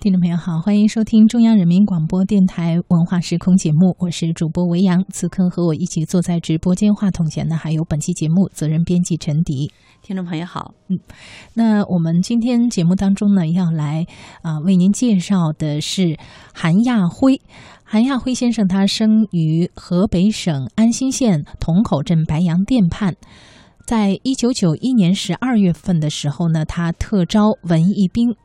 听众朋友好，欢迎收听中央人民广播电台文化时空节目，我是主播维扬。此刻和我一起坐在直播间话筒前的还有本期节目责任编辑陈迪。听众朋友好，嗯，那我们今天节目当中呢，要来啊为您介绍的是韩亚辉。韩亚辉先生，他生于河北省安新县桶口镇白洋淀畔。在一九九一年十二月份的时候呢，他特招文艺兵。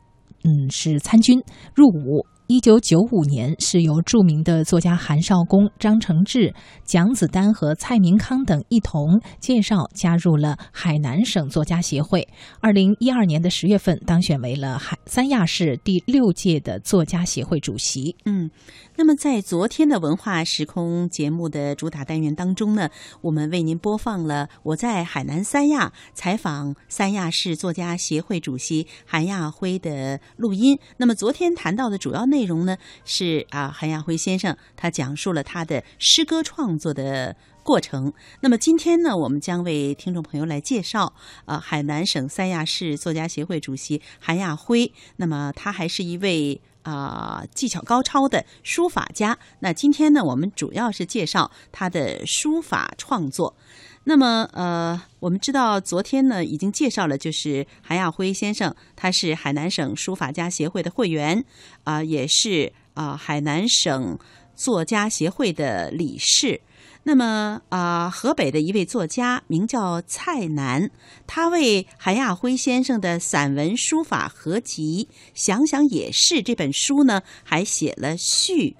嗯，是参军入伍。一九九五年，是由著名的作家韩少功、张承志、蒋子丹和蔡明康等一同介绍加入了海南省作家协会。二零一二年的十月份，当选为了海三亚市第六届的作家协会主席。嗯。那么，在昨天的文化时空节目的主打单元当中呢，我们为您播放了我在海南三亚采访三亚市作家协会主席韩亚辉的录音。那么，昨天谈到的主要内容呢，是啊，韩亚辉先生他讲述了他的诗歌创作的过程。那么，今天呢，我们将为听众朋友来介绍啊，海南省三亚市作家协会主席韩亚辉。那么，他还是一位。啊，技巧高超的书法家。那今天呢，我们主要是介绍他的书法创作。那么，呃，我们知道昨天呢已经介绍了，就是韩亚辉先生，他是海南省书法家协会的会员，啊，也是啊海南省作家协会的理事。那么啊，河北的一位作家名叫蔡楠，他为韩亚辉先生的散文书法合集《想想也是》这本书呢，还写了序。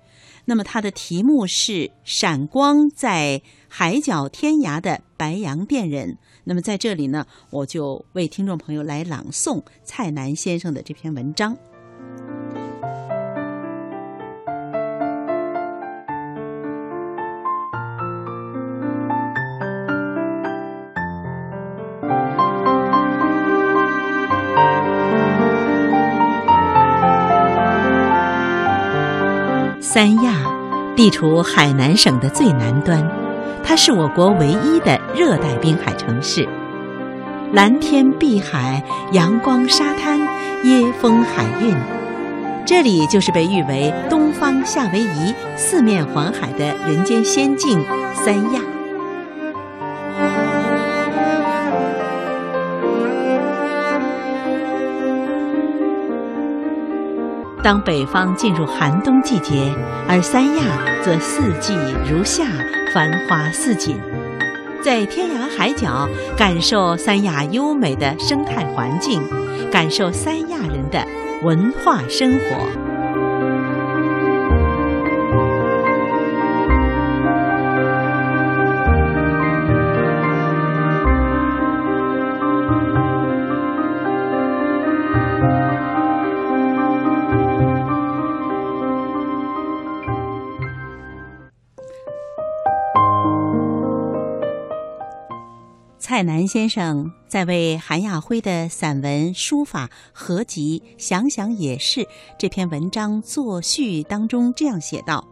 那么他的题目是《闪光在海角天涯的白洋淀人》。那么在这里呢，我就为听众朋友来朗诵蔡楠先生的这篇文章。三亚地处海南省的最南端，它是我国唯一的热带滨海城市。蓝天碧海，阳光沙滩，椰风海韵，这里就是被誉为“东方夏威夷，四面环海”的人间仙境三亚。当北方进入寒冬季节，而三亚则四季如夏，繁花似锦。在天涯海角感受三亚优美的生态环境，感受三亚人的文化生活。蔡南先生在为韩亚辉的散文书法合集《想想也是》这篇文章作序当中这样写道：“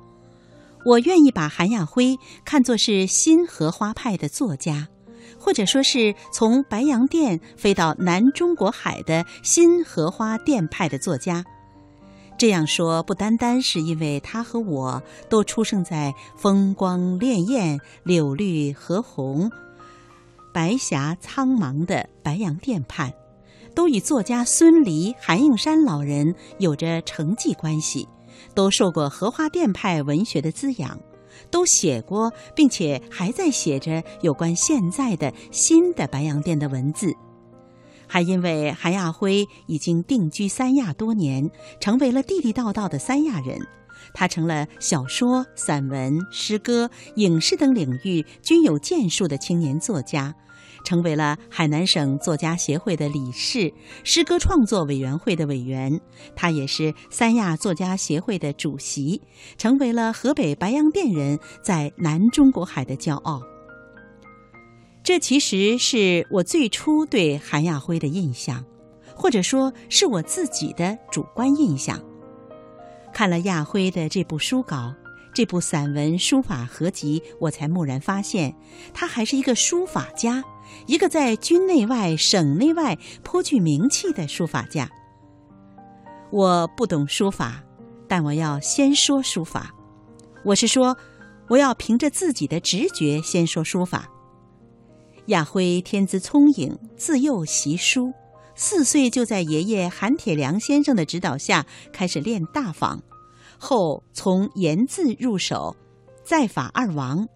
我愿意把韩亚辉看作是新荷花派的作家，或者说是从白洋淀飞到南中国海的新荷花淀派的作家。这样说不单单是因为他和我都出生在风光潋滟、柳绿荷红。”白霞苍茫的白洋淀畔，都与作家孙犁、韩应山老人有着承继关系，都受过荷花淀派文学的滋养，都写过并且还在写着有关现在的新的白洋淀的文字，还因为韩亚辉已经定居三亚多年，成为了地地道道的三亚人。他成了小说、散文、诗歌、影视等领域均有建树的青年作家，成为了海南省作家协会的理事、诗歌创作委员会的委员。他也是三亚作家协会的主席，成为了河北白洋淀人在南中国海的骄傲。这其实是我最初对韩亚辉的印象，或者说是我自己的主观印象。看了亚辉的这部书稿，这部散文书法合集，我才蓦然发现，他还是一个书法家，一个在军内外、省内外颇具名气的书法家。我不懂书法，但我要先说书法。我是说，我要凭着自己的直觉先说书法。亚辉天资聪颖，自幼习书，四岁就在爷爷韩铁良先生的指导下开始练大仿，后从言字入手，再法二王，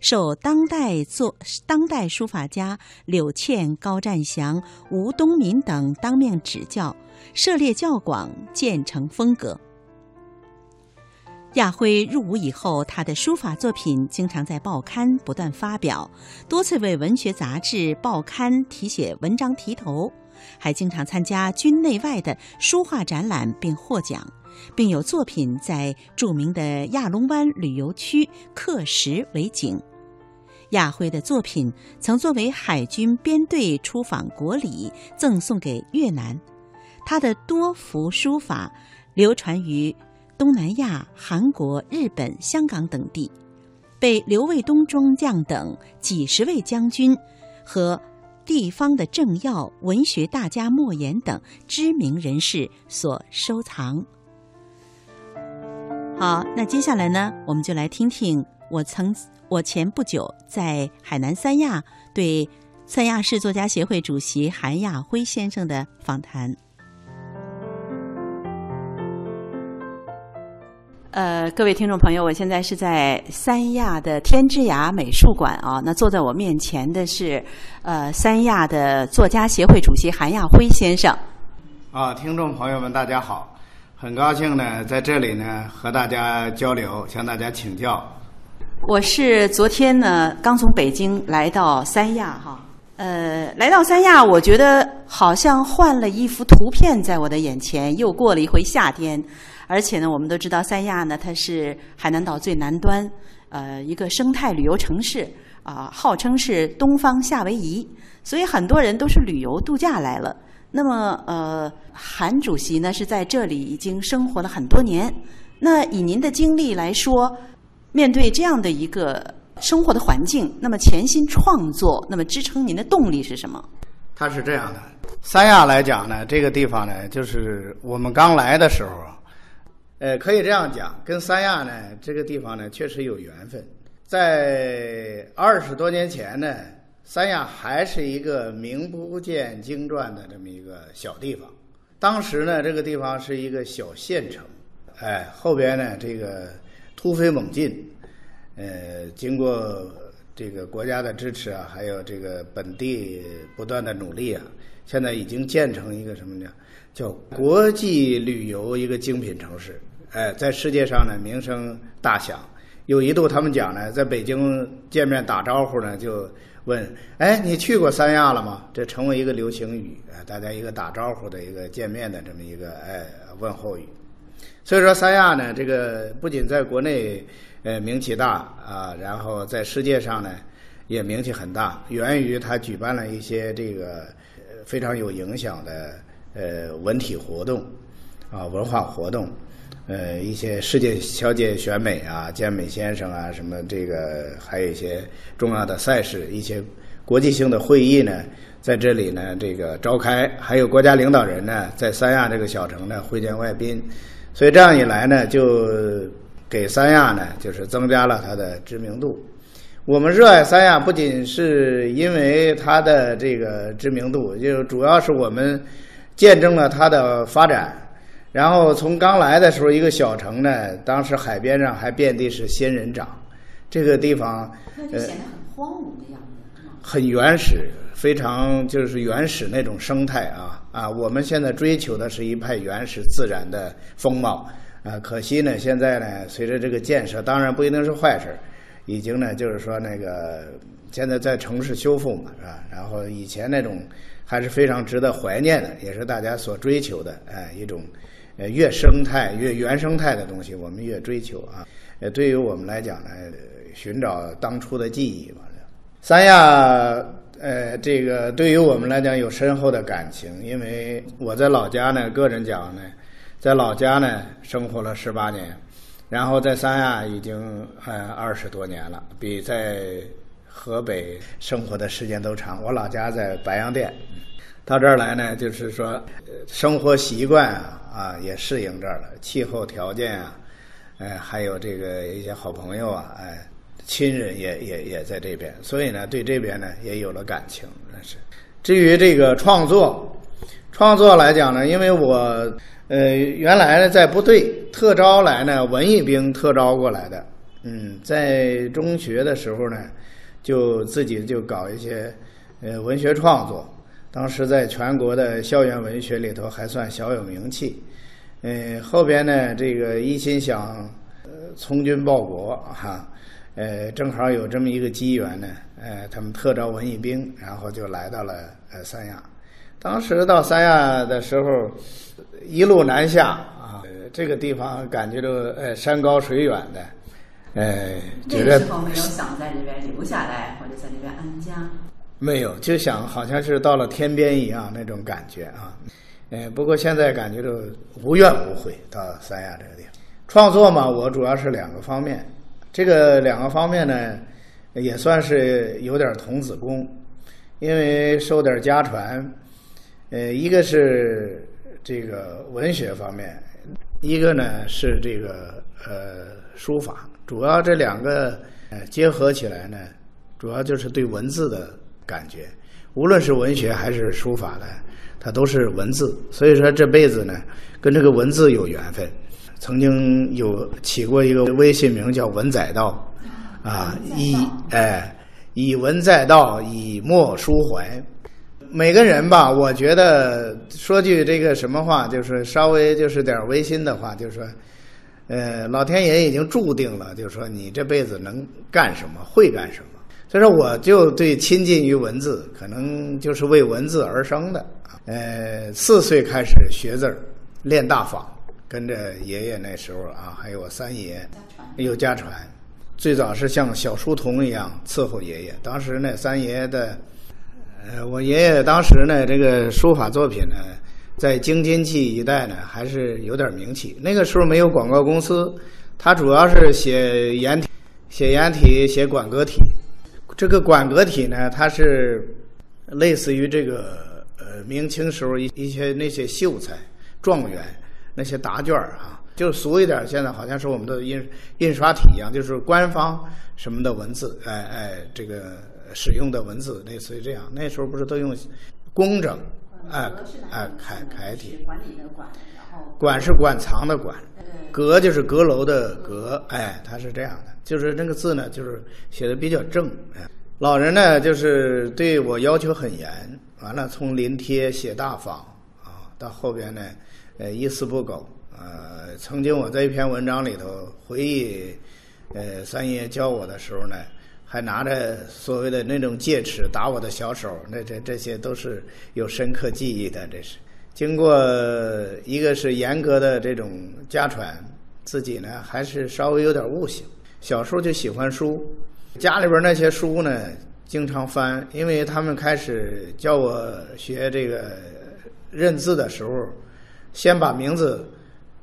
受当代作当代书法家柳倩、高占祥、吴东民等当面指教，涉猎较广，渐成风格。亚辉入伍以后，他的书法作品经常在报刊不断发表，多次为文学杂志、报刊题写文章题头，还经常参加军内外的书画展览并获奖，并有作品在著名的亚龙湾旅游区刻石为景。亚辉的作品曾作为海军编队出访国礼赠送给越南，他的多幅书法流传于。东南亚、韩国、日本、香港等地，被刘卫东中将等几十位将军和地方的政要、文学大家莫言等知名人士所收藏。好，那接下来呢，我们就来听听我曾我前不久在海南三亚对三亚市作家协会主席韩亚辉先生的访谈。呃，各位听众朋友，我现在是在三亚的天之涯美术馆啊。那坐在我面前的是，呃，三亚的作家协会主席韩亚辉先生。啊，听众朋友们，大家好，很高兴呢，在这里呢和大家交流，向大家请教。我是昨天呢刚从北京来到三亚哈，呃，来到三亚，我觉得好像换了一幅图片在我的眼前，又过了一回夏天。而且呢，我们都知道三亚呢，它是海南岛最南端，呃，一个生态旅游城市啊，号称是东方夏威夷，所以很多人都是旅游度假来了。那么，呃，韩主席呢是在这里已经生活了很多年。那以您的经历来说，面对这样的一个生活的环境，那么潜心创作，那么支撑您的动力是什么？他是这样的，三亚来讲呢，这个地方呢，就是我们刚来的时候。呃，可以这样讲，跟三亚呢这个地方呢确实有缘分。在二十多年前呢，三亚还是一个名不见经传的这么一个小地方。当时呢，这个地方是一个小县城，哎，后边呢这个突飞猛进，呃，经过这个国家的支持啊，还有这个本地不断的努力啊，现在已经建成一个什么呢？叫国际旅游一个精品城市。哎，在世界上呢名声大响，有一度他们讲呢，在北京见面打招呼呢，就问：“哎，你去过三亚了吗？”这成为一个流行语，哎，大家一个打招呼的一个见面的这么一个哎问候语。所以说，三亚呢，这个不仅在国内呃名气大啊，然后在世界上呢也名气很大，源于它举办了一些这个非常有影响的呃文体活动啊文化活动。呃，一些世界小姐选美啊，健美先生啊，什么这个，还有一些重要的赛事，一些国际性的会议呢，在这里呢这个召开，还有国家领导人呢在三亚这个小城呢会见外宾，所以这样一来呢，就给三亚呢就是增加了它的知名度。我们热爱三亚，不仅是因为它的这个知名度，就主要是我们见证了它的发展。然后从刚来的时候，一个小城呢，当时海边上还遍地是仙人掌，这个地方呃显得很荒芜的样子，很原始，非常就是原始那种生态啊啊！我们现在追求的是一派原始自然的风貌啊，可惜呢，现在呢，随着这个建设，当然不一定是坏事，已经呢，就是说那个现在在城市修复嘛，是吧？然后以前那种还是非常值得怀念的，也是大家所追求的哎一种。呃，越生态越原生态的东西，我们越追求啊。呃，对于我们来讲呢，寻找当初的记忆吧。三亚，呃，这个对于我们来讲有深厚的感情，因为我在老家呢，个人讲呢，在老家呢生活了十八年，然后在三亚已经呃二十多年了，比在河北生活的时间都长。我老家在白洋淀。到这儿来呢，就是说呃生活习惯啊啊也适应这儿了，气候条件啊，哎，还有这个一些好朋友啊，哎，亲人也也也在这边，所以呢，对这边呢也有了感情，那是。至于这个创作，创作来讲呢，因为我呃原来呢在部队特招来呢文艺兵特招过来的，嗯，在中学的时候呢，就自己就搞一些呃文学创作，当时在全国的校园文学里头还算小有名气，呃后边呢这个一心想呃从军报国哈、呃正好有这么一个机缘呢，呃他们特招文艺兵，然后就来到了呃三亚。当时到三亚的时候，一路南下啊，这个地方感觉到呃山高水远的，呃那个时候没有想在这边留下来，或者在这边安家。没有，就想好像是到了天边一样那种感觉啊。呃，不过现在感觉到无怨无悔到三亚这个地方创作嘛，我主要是两个方面，这个两个方面呢，也算是有点童子功，因为受点家传，呃，一个是这个文学方面，一个呢是这个呃书法，主要这两个呃结合起来呢，主要就是对文字的感觉，无论是文学还是书法呢，它都是文字，所以说这辈子呢跟这个文字有缘分。曾经有起过一个微信名叫“文载道”，啊，以哎以文载道，以墨抒怀。每个人吧，我觉得说句这个什么话，就是稍微就是点违心的话，就是说，呃，老天爷已经注定了，就是说你这辈子能干什么，会干什么。所以说，我就对亲近于文字，可能就是为文字而生的。呃，四岁开始学字儿，练大法，跟着爷爷那时候啊，还有我三爷，有家传。最早是像小书童一样伺候爷爷。当时呢，三爷的，呃，我爷爷当时呢，这个书法作品呢，在京津冀一带呢，还是有点名气。那个时候没有广告公司，他主要是写颜体，写颜体，写馆阁体。这个馆阁体呢，它是类似于这个呃明清时候一一些那些秀才、状元那些答卷儿啊，就俗一点，现在好像是我们的印印刷体一样，就是官方什么的文字，哎哎，这个使用的文字类似于这样。那时候不是都用工整，哎哎楷楷体，管理的管，然后馆是馆藏的馆，阁就是阁楼的阁，哎，它是这样的，就是那个字呢，就是写的比较正。老人呢，就是对我要求很严，完了从临帖写大仿啊，到后边呢，呃，一丝不苟。呃，曾经我在一篇文章里头回忆，呃，三爷教我的时候呢，还拿着所谓的那种戒尺打我的小手，那这这些都是有深刻记忆的，这是。经过一个是严格的这种家传，自己呢还是稍微有点悟性。小时候就喜欢书，家里边那些书呢经常翻，因为他们开始教我学这个认字的时候，先把名字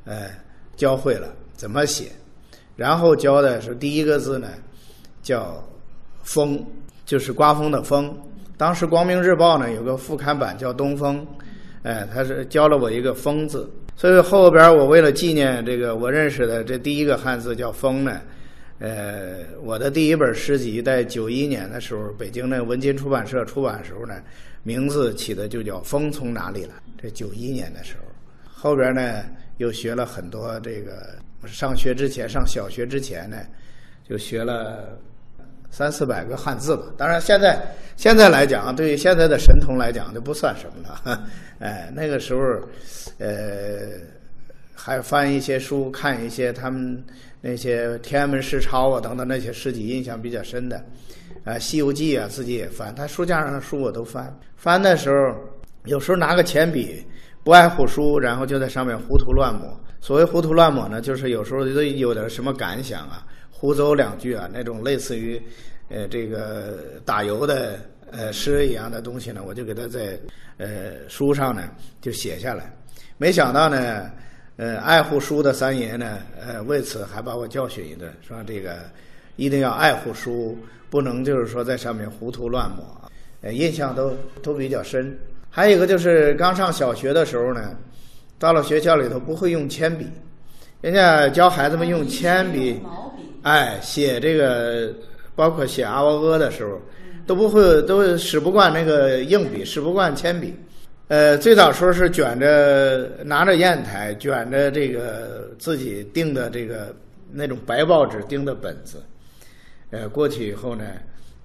呃教会了怎么写，然后教的是第一个字呢叫“风”，就是刮风的风。当时《光明日报》呢有个副刊版叫《东风》。哎，他是教了我一个“风”字，所以后边我为了纪念这个我认识的这第一个汉字叫“风”呢，呃，我的第一本诗集在九一年的时候，北京的文津出版社出版的时候呢，名字起的就叫《风从哪里来》。这九一年的时候，后边呢又学了很多这个，上学之前上小学之前呢，就学了。三四百个汉字吧，当然现在现在来讲，对于现在的神童来讲就不算什么了。哎，那个时候，呃，还翻一些书，看一些他们那些天安门诗抄啊等等那些诗集，印象比较深的。啊，《西游记》啊，自己也翻，他书架上的书我都翻。翻的时候，有时候拿个铅笔，不爱护书，然后就在上面胡涂乱抹。所谓胡涂乱抹呢，就是有时候都有点什么感想啊。胡诌两句啊，那种类似于，呃，这个打油的呃诗一样的东西呢，我就给他在呃书上呢就写下来。没想到呢，呃，爱护书的三爷呢，呃，为此还把我教训一顿，说这个一定要爱护书，不能就是说在上面胡涂乱抹。呃，印象都都比较深。还有一个就是刚上小学的时候呢，到了学校里头不会用铅笔，人家教孩子们用铅笔，毛笔，哎，写这个包括写阿喔阿的时候，都不会都使不惯那个硬笔，使不惯铅笔。呃，最早时候是卷着拿着砚台，卷着这个自己订的这个那种白报纸订的本子，呃，过去以后呢，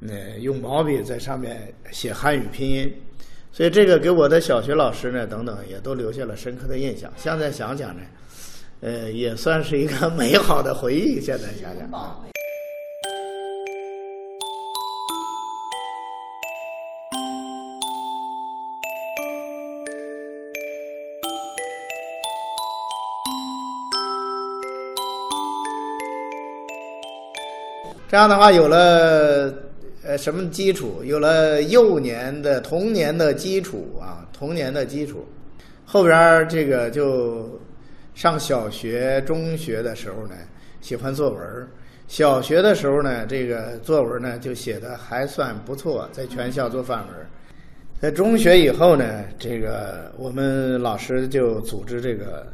呃，用毛笔在上面写汉语拼音，所以这个给我的小学老师呢等等也都留下了深刻的印象。现在想想呢，呃，也算是一个 美好的回忆。现在想想啊。这样的话，有了呃什么基础？有了幼年的童年的基础啊，童年的基础。后边儿这个就上小学、中学的时候呢，喜欢作文儿。小学的时候呢，这个作文呢就写的还算不错，在全校做范文儿。在中学以后呢，这个我们老师就组织这个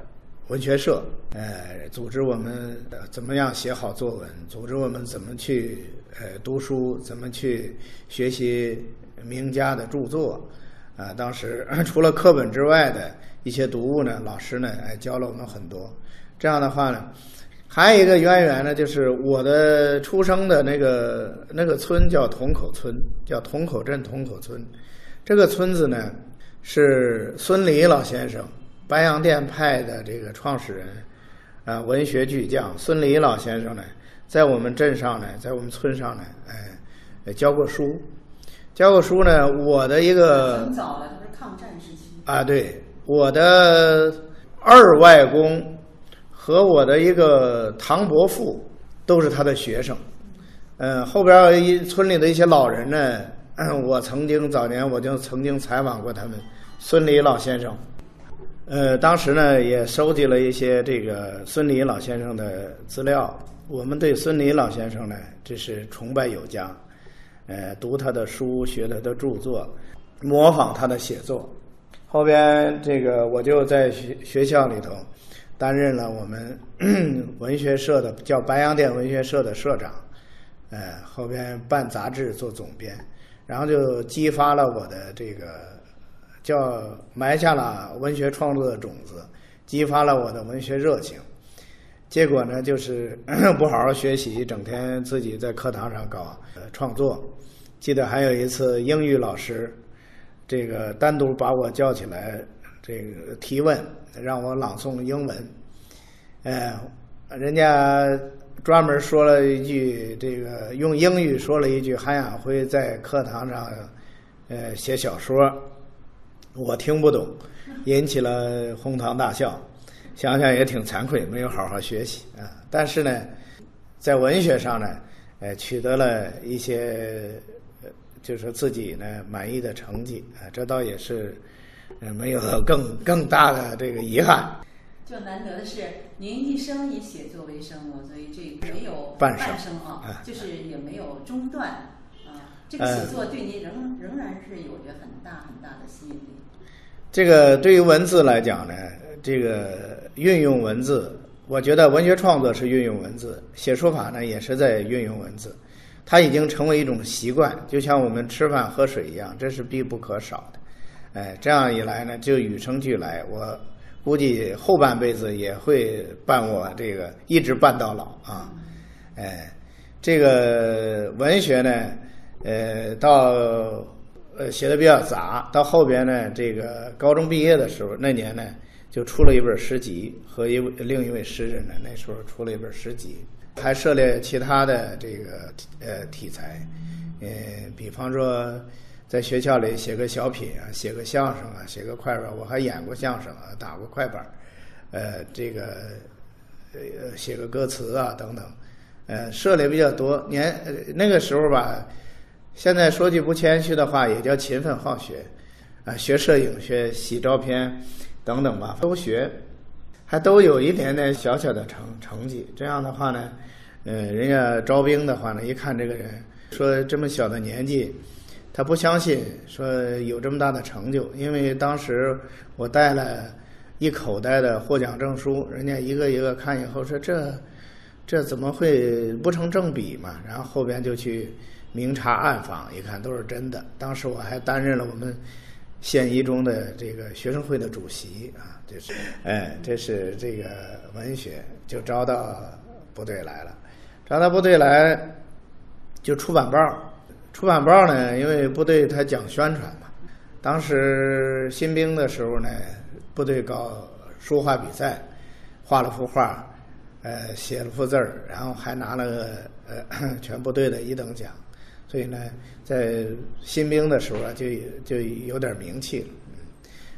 文学社，呃，组织我们呃怎么样写好作文，组织我们怎么去呃读书，怎么去学习名家的著作。啊，当时 除了课本之外的一些读物呢，老师呢哎教了我们很多。这样的话呢，还有一个渊源呢，就是我的出生的那个那个村叫同口村，叫同口镇同口村。这个村子呢，是孙犁老先生，白洋淀派的这个创始人，啊，文学巨匠孙犁老先生呢，在我们镇上呢，在我们村上呢，哎，教过书，教过书呢。我的一个很早了，他是抗战时期。啊，对，我的二外公和我的一个堂伯父都是他的学生。嗯，后边一村里的一些老人呢，我曾经早年我就曾经采访过他们，孙犁老先生。呃，当时呢也收集了一些这个孙犁老先生的资料。我们对孙犁老先生呢，这是崇拜有加，呃，读他的书，学他的著作，模仿他的写作。后边这个我就在学学校里头担任了我们 文学社的叫白洋淀文学社的社长，呃，后边办杂志做总编，然后就激发了我的这个叫埋下了文学创作的种子，激发了我的文学热情。结果呢，就是 不好好学习，整天自己在课堂上搞创作。记得还有一次英语老师，这个单独把我叫起来，这个提问，让我朗诵英文。哎，人家专门说了一句，这个用英语说了一句韩亚辉在课堂上，呃，写小说，我听不懂，引起了哄堂大笑。想想也挺惭愧，没有好好学习啊。但是呢，在文学上呢，呃，取得了一些，呃，就是自己呢满意的成绩啊。这倒也是，呃，没有更更大的这个遗憾。就难得的是，您一生以写作为生我，所以这没有半生生啊哎，就是也没有中断啊。这个写作对您仍仍然是有着很大很大的吸引力。这个对于文字来讲呢，这个运用文字，我觉得文学创作是运用文字，写书法呢也是在运用文字，它已经成为一种习惯，就像我们吃饭喝水一样，这是必不可少的。哎，这样一来呢，就与生俱来。我估计后半辈子也会伴我这个一直伴到老啊。哎，这个文学呢，呃，到呃写的比较杂，到后边呢，这个高中毕业的时候，那年呢就出了一本诗集，和一位另一位诗人呢，那时候出了一本诗集，还涉猎其他的这个呃题材，呃，比方说在学校里写个小品啊，写个相声啊，写个快板，我还演过相声啊，打过快板，呃，这个呃写个歌词啊等等，呃，涉猎比较多。年呃那个时候吧。现在说句不谦虚的话，也叫勤奋好学，啊，学摄影、学洗照片等等吧，都学，还都有一点点小小的成成绩。这样的话呢，呃，人家招兵的话呢，一看这个人，说这么小的年纪，他不相信说有这么大的成就，因为当时我带了一口袋的获奖证书，人家一个一个看以后说这这怎么会不成正比嘛？然后后边就去明察暗访，一看都是真的。当时我还担任了我们县一中的这个学生会的主席啊，这是哎，这是这个文学就招到部队来了，招到部队来就出版报。出版报呢，因为部队他讲宣传嘛。当时新兵的时候呢，部队搞书画比赛，画了幅画，呃，写了幅字儿，然后还拿了个呃全部队的一等奖，所以呢，在新兵的时候啊，就就有点名气了。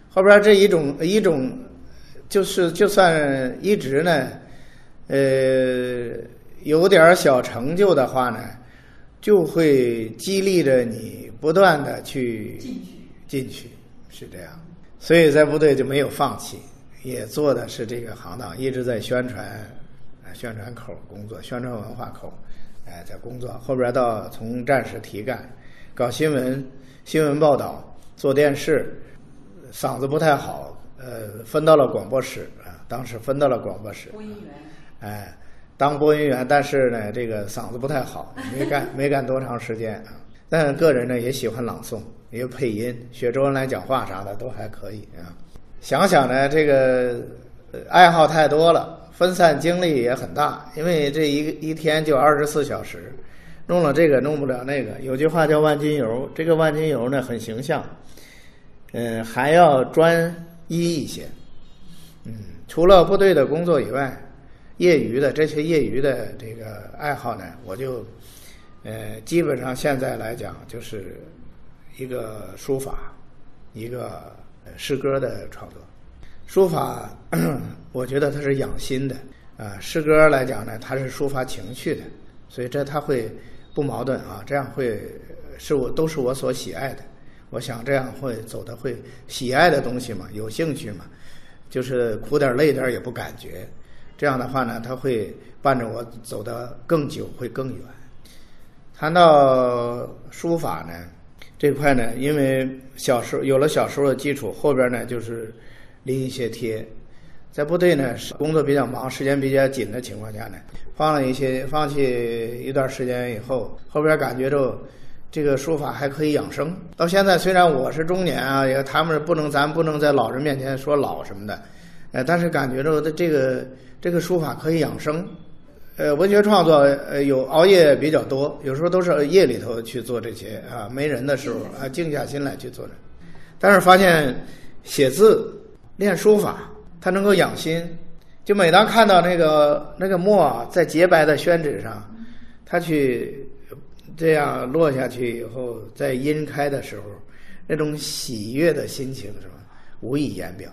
后边这一种一种，就是就算一直呢，呃，有点小成就的话呢。就会激励着你不断的去进去，进去是这样，所以在部队就没有放弃，也做的是这个行当，一直在宣传，宣传口工作，宣传文化口，哎，在工作。后边到从战士提干，搞新闻，新闻报道，做电视，嗓子不太好，呃，分到了广播室啊，当时分到了广播室，播音员，哎。当播音员，但是呢，这个嗓子不太好，没干没干多长时间啊。但个人呢也喜欢朗诵，也配音，学周恩来讲话啥的都还可以啊。想想呢，这个爱好太多了，分散精力也很大，因为这一一天就二十四小时，弄了这个弄不了那个。有句话叫万金油，这个万金油呢很形象，嗯，还要专一一些。嗯，除了部队的工作以外。业余的这些业余的这个爱好呢，我就，呃，基本上现在来讲就是一个书法，一个诗歌的创作。书法，我觉得它是养心的啊；诗歌来讲呢，它是抒发情绪的，所以这它会不矛盾啊。这样会是我都是我所喜爱的。我想这样会走的会喜爱的东西嘛，有兴趣嘛，就是苦点累点也不感觉。这样的话呢，他会伴着我走得更久，会更远。谈到书法呢，这块呢，因为小时候有了小时候的基础，后边呢就是临一些帖。在部队呢，工作比较忙，时间比较紧的情况下呢，放了一些，放弃一段时间以后，后边感觉着这个书法还可以养生。到现在，虽然我是中年啊，也他们不能，咱不能在老人面前说老什么的，呃，但是感觉着的这个。这个书法可以养生，呃，文学创作呃有熬夜比较多，有时候都是夜里头去做这些啊，没人的时候啊，静下心来去做的。但是发现写字练书法，他能够养心。就每当看到那个那个墨在洁白的宣纸上，他去这样落下去以后，在晕开的时候，那种喜悦的心情是吧，无以言表。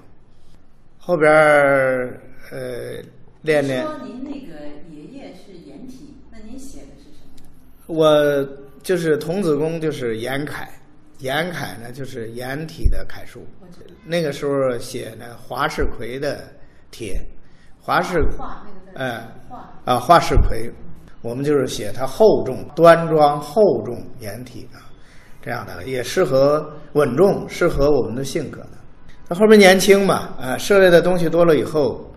后边儿呃。练练。说您那个爷爷是颜体，那您写的是什么？我就是童子功，就是颜楷，颜楷呢就是颜体的楷书。那个时候写呢华世奎的帖，华世画那个哎啊华世奎，我们就是写它厚重、端庄、厚重颜体啊，这样的也适合稳重，适合我们的性格的。他后面年轻嘛，啊，涉猎的东西多了以后。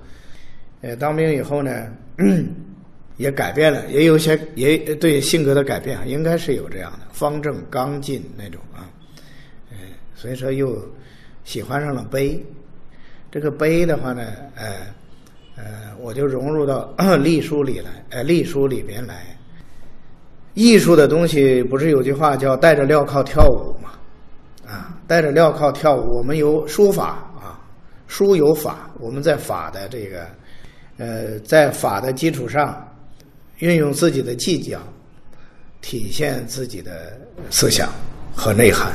呃，当兵以后呢，也改变了，也有些也对性格的改变，应该是有这样的方正刚劲那种所以说又喜欢上了碑。这个碑的话呢，呃呃，我就融入到 隶书里来，呃，隶书里边来。艺术的东西不是有句话叫带着镣铐跳舞嘛？啊，带着镣铐跳舞，我们有书法啊，书有法，我们在法的这个。呃，在法的基础上，运用自己的技巧，体现自己的思想和内涵，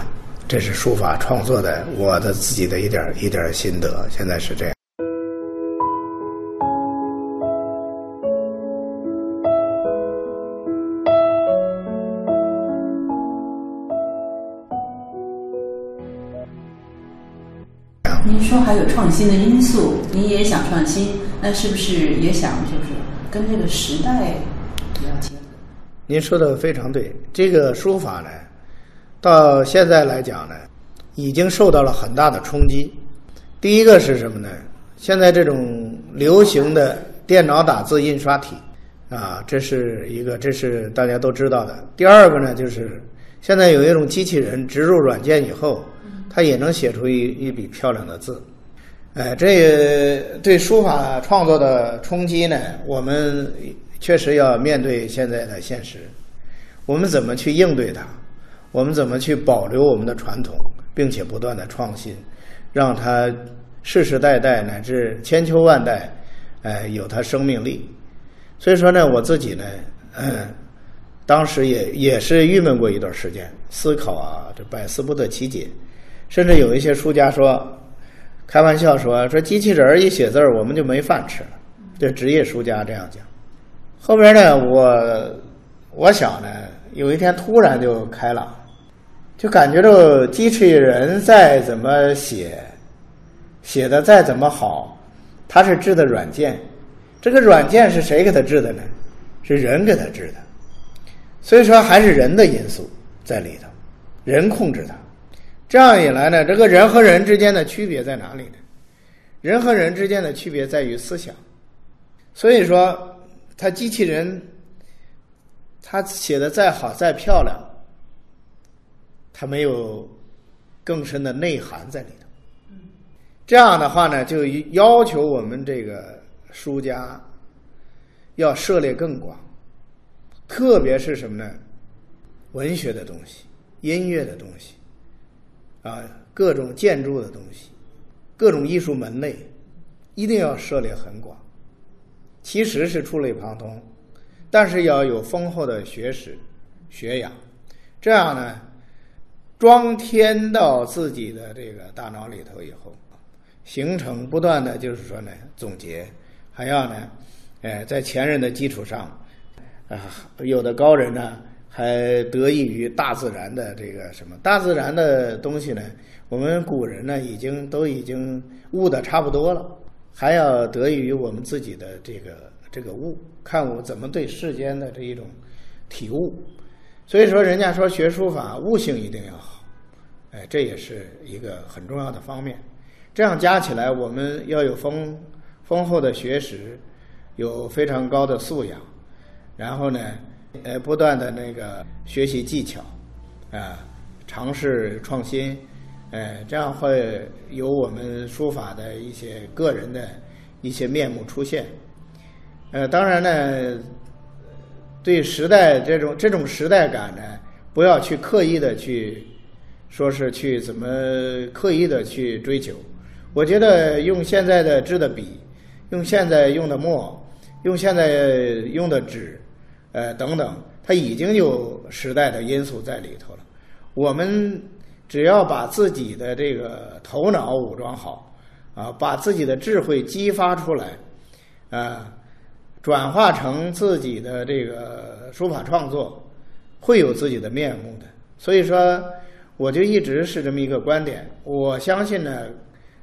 这是书法创作的我的自己的一点一点心得。现在是这样。您说还有创新的因素，您也想创新。那是不是也想就是跟这个时代要结合？您说的非常对。这个书法呢，到现在来讲呢，已经受到了很大的冲击。第一个是什么呢？现在这种流行的电脑打字印刷体啊，这是一个，这是大家都知道的。第二个呢，就是现在有一种机器人植入软件以后，它也能写出一一笔漂亮的字。哎，这对书法创作的冲击呢，我们确实要面对现在的现实。我们怎么去应对它？我们怎么去保留我们的传统，并且不断的创新，让它世世代代乃至千秋万代，哎，有它生命力。所以说呢，我自己呢，嗯，当时也也是郁闷过一段时间，思考啊，这百思不得其解。甚至有一些书家说，开玩笑说，说机器人一写字儿，我们就没饭吃了。这职业书家这样讲。后边呢，我我想呢，有一天突然就开朗。就感觉到机器人再怎么写，写的再怎么好，它是制的软件，这个软件是谁给它制的呢？是人给它制的，所以说还是人的因素在里头，人控制它。这样一来呢，这个人和人之间的区别在哪里呢？人和人之间的区别在于思想。所以说，它机器人，它写的再好再漂亮。它没有更深的内涵在里头，这样的话呢，就要求我们这个书家要涉猎更广，特别是什么呢？文学的东西、音乐的东西，啊，各种建筑的东西，各种艺术门类，一定要涉猎很广。其实是触类旁通，但是要有丰厚的学识、学养，这样呢。装填到自己的这个大脑里头以后，形成不断的就是说呢总结，还要呢，哎，在前人的基础上，啊，有的高人呢还得益于大自然的这个什么大自然的东西呢？我们古人呢已经都已经悟的差不多了，还要得益于我们自己的这个这个悟，看我怎么对世间的这一种体悟。所以说，人家说学书法悟性一定要好，哎，这也是一个很重要的方面。这样加起来，我们要有丰丰厚的学识，有非常高的素养，然后呢，呃，不断的那个学习技巧，啊，尝试创新，哎，这样会有我们书法的一些个人的一些面目出现。呃，当然呢。对时代这种这种时代感呢，不要去刻意的去，说是去怎么刻意的去追求。我觉得用现在的制的笔，用现在用的墨，用现在用的纸，呃等等，它已经有时代的因素在里头了。我们只要把自己的这个头脑武装好，啊，把自己的智慧激发出来，啊。转化成自己的这个书法创作，会有自己的面目的。所以说，我就一直是这么一个观点。我相信呢，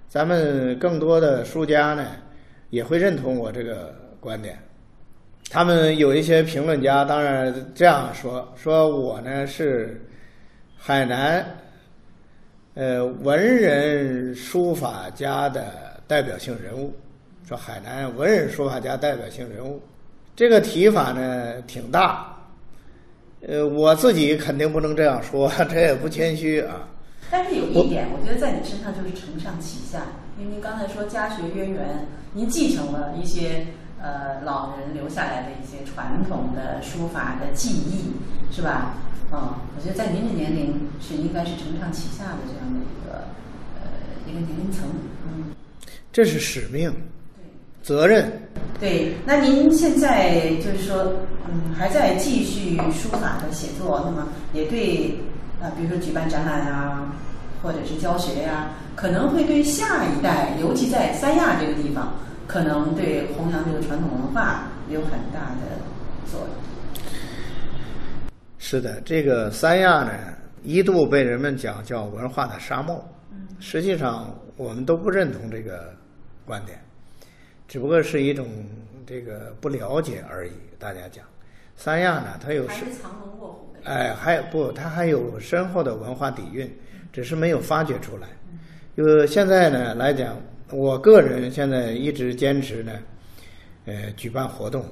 咱们更多的书家呢，也会认同我这个观点。他们有一些评论家，当然这样说：说我呢是海南呃文人书法家的代表性人物。说海南文人书法家代表性人物，这个提法呢挺大，呃，我自己肯定不能这样说，这也不谦虚啊。但是有一点，我觉得在你身上就是承上启下，因为您刚才说家学渊源，您继承了一些呃老人留下来的一些传统的书法的技艺，是吧？啊，我觉得在您的年龄是应该是承上启下的这样的一个呃一个年龄层，嗯，这是使命。责任，对。那您现在就是说，嗯，还在继续书法的写作，那么也对啊，比如说举办展览啊，或者是教学呀，可能会对下一代，尤其在三亚这个地方，可能对弘扬这个传统文化有很大的作用。是的，这个三亚呢，一度被人们讲叫文化的沙漠，实际上我们都不认同这个观点。只不过是一种这个不了解而已。大家讲，三亚呢，它有还是藏龙卧虎的。哎，还有不，它还有深厚的文化底蕴，只是没有发掘出来。就现在呢来讲，我个人现在一直坚持呢，呃，举办活动，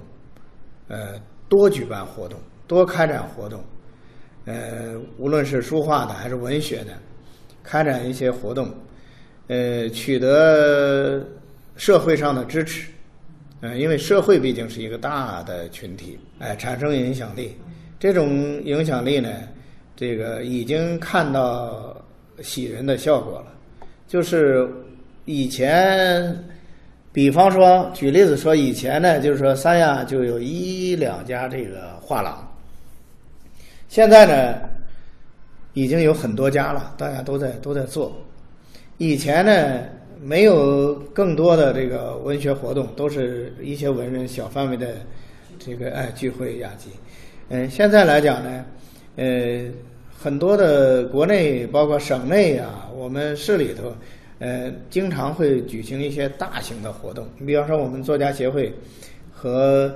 呃，多举办活动，多开展活动，呃，无论是书画的还是文学的，开展一些活动，呃，取得社会上的支持，呃，因为社会毕竟是一个大的群体，哎，产生影响力，这种影响力呢，这个已经看到喜人的效果了。就是以前，比方说举例子说，以前呢，就是说三亚就有一两家这个画廊，现在呢，已经有很多家了，大家都在都在做。以前呢，没有更多的这个文学活动，都是一些文人小范围的这个哎聚会雅集。嗯，现在来讲呢，呃。很多的国内，包括省内啊，我们市里头，呃，经常会举行一些大型的活动。你比方说，我们作家协会和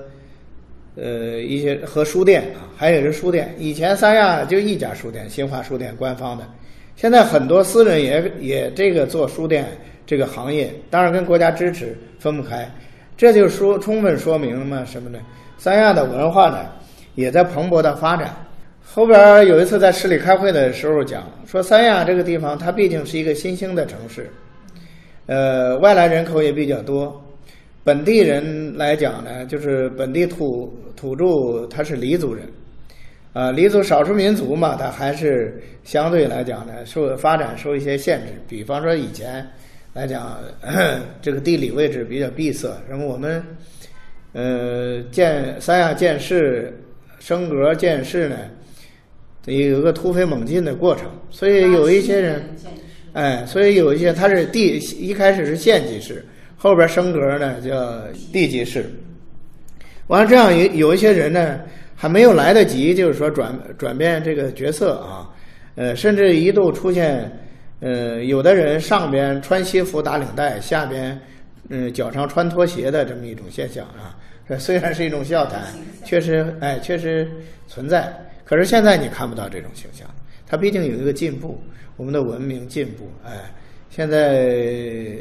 呃一些和书店啊，还有这书店。以前三亚就一家书店，新华书店官方的。现在很多私人也也这个做书店这个行业，当然跟国家支持分不开。这就说充分说明了嘛什么呢？三亚的文化呢，也在蓬勃的发展。后边有一次在市里开会的时候讲，说三亚这个地方它毕竟是一个新兴的城市，呃，外来人口也比较多，本地人来讲呢，就是本地土土著他是黎族人，啊，黎族少数民族嘛，他还是相对来讲呢受发展受一些限制，比方说以前来讲 这个地理位置比较闭塞，然后我们呃建三亚建市升格建市呢。有一个突飞猛进的过程，所以有一些人，哎，所以有一些他是地一开始是县级市，后边升格呢叫地级市。完了，这样有有一些人呢还没有来得及，就是说转转变这个角色啊，呃，甚至一度出现，呃，有的人上边穿西服打领带，下边嗯脚上穿拖鞋的这么一种现象啊。这虽然是一种笑谈，确实哎，确实存在。可是现在你看不到这种形象，它毕竟有一个进步，我们的文明进步，哎，现在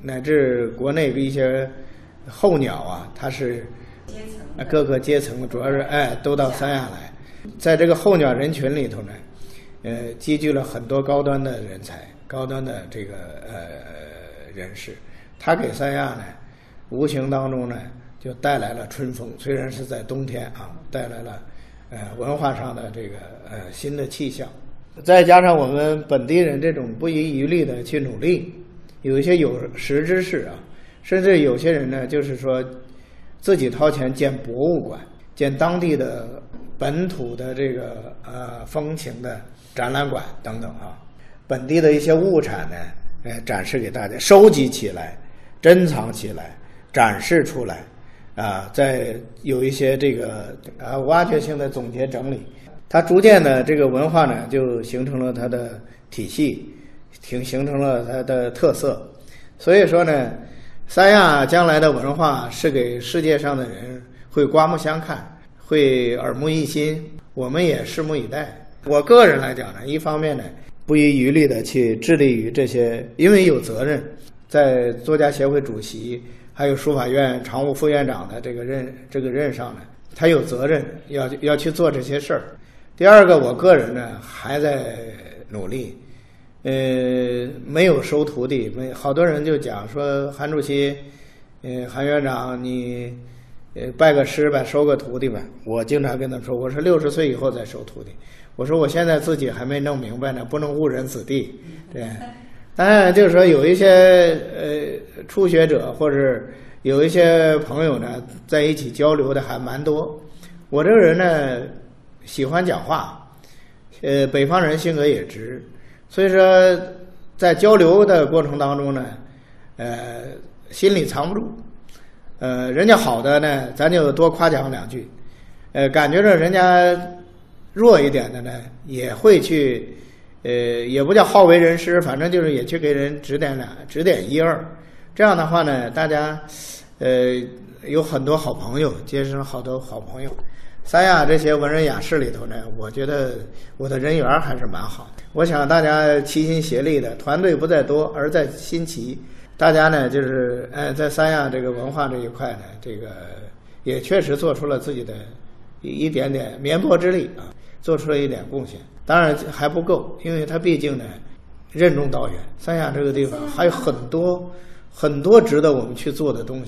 乃至国内的一些候鸟啊，它是各个阶层，主要是哎都到三亚来，在这个候鸟人群里头呢，呃，积聚了很多高端的人才、高端的这个呃人士，他给三亚呢，无形当中呢就带来了春风，虽然是在冬天啊，带来了。呃，文化上的这个呃新的气象，再加上我们本地人这种不遗余力的去努力，有一些有识之士啊，甚至有些人呢，就是说自己掏钱建博物馆，建当地的本土的这个呃风情的展览馆等等啊，本地的一些物产呢，呃展示给大家，收集起来，珍藏起来，展示出来。啊，在有一些这个啊挖掘性的总结整理，它逐渐的这个文化呢就形成了它的体系，形形成了它的特色。所以说呢，三亚将来的文化是给世界上的人会刮目相看，会耳目一新，我们也拭目以待。我个人来讲呢，一方面呢不遗余力的去致力于这些，因为有责任，在作家协会主席。还有书法院常务副院长的这个任这个任上呢，他有责任要要去做这些事儿。第二个，我个人呢还在努力，呃，没有收徒弟。没好多人就讲说，韩主席，呃，韩院长，你呃拜个师吧，收个徒弟吧。我经常跟他说，我说六十岁以后再收徒弟。我说我现在自己还没弄明白呢，不能误人子弟，对。当然，就是说有一些呃初学者，或者有一些朋友呢，在一起交流的还蛮多。我这个人呢，喜欢讲话，呃，北方人性格也直，所以说在交流的过程当中呢，呃，心里藏不住，呃，人家好的呢，咱就多夸奖两句，呃，感觉着人家弱一点的呢，也会去。呃，也不叫好为人师，反正就是也去给人指点两指点一二。这样的话呢，大家呃有很多好朋友，结识好多好朋友。三亚这些文人雅士里头呢，我觉得我的人缘还是蛮好。我想大家齐心协力的，团队不在多，而在新奇。大家呢，就是呃，在三亚这个文化这一块呢，这个也确实做出了自己的一一点点绵薄之力啊，做出了一点贡献。当然还不够，因为它毕竟呢，任重道远。三亚这个地方还有很多很多值得我们去做的东西。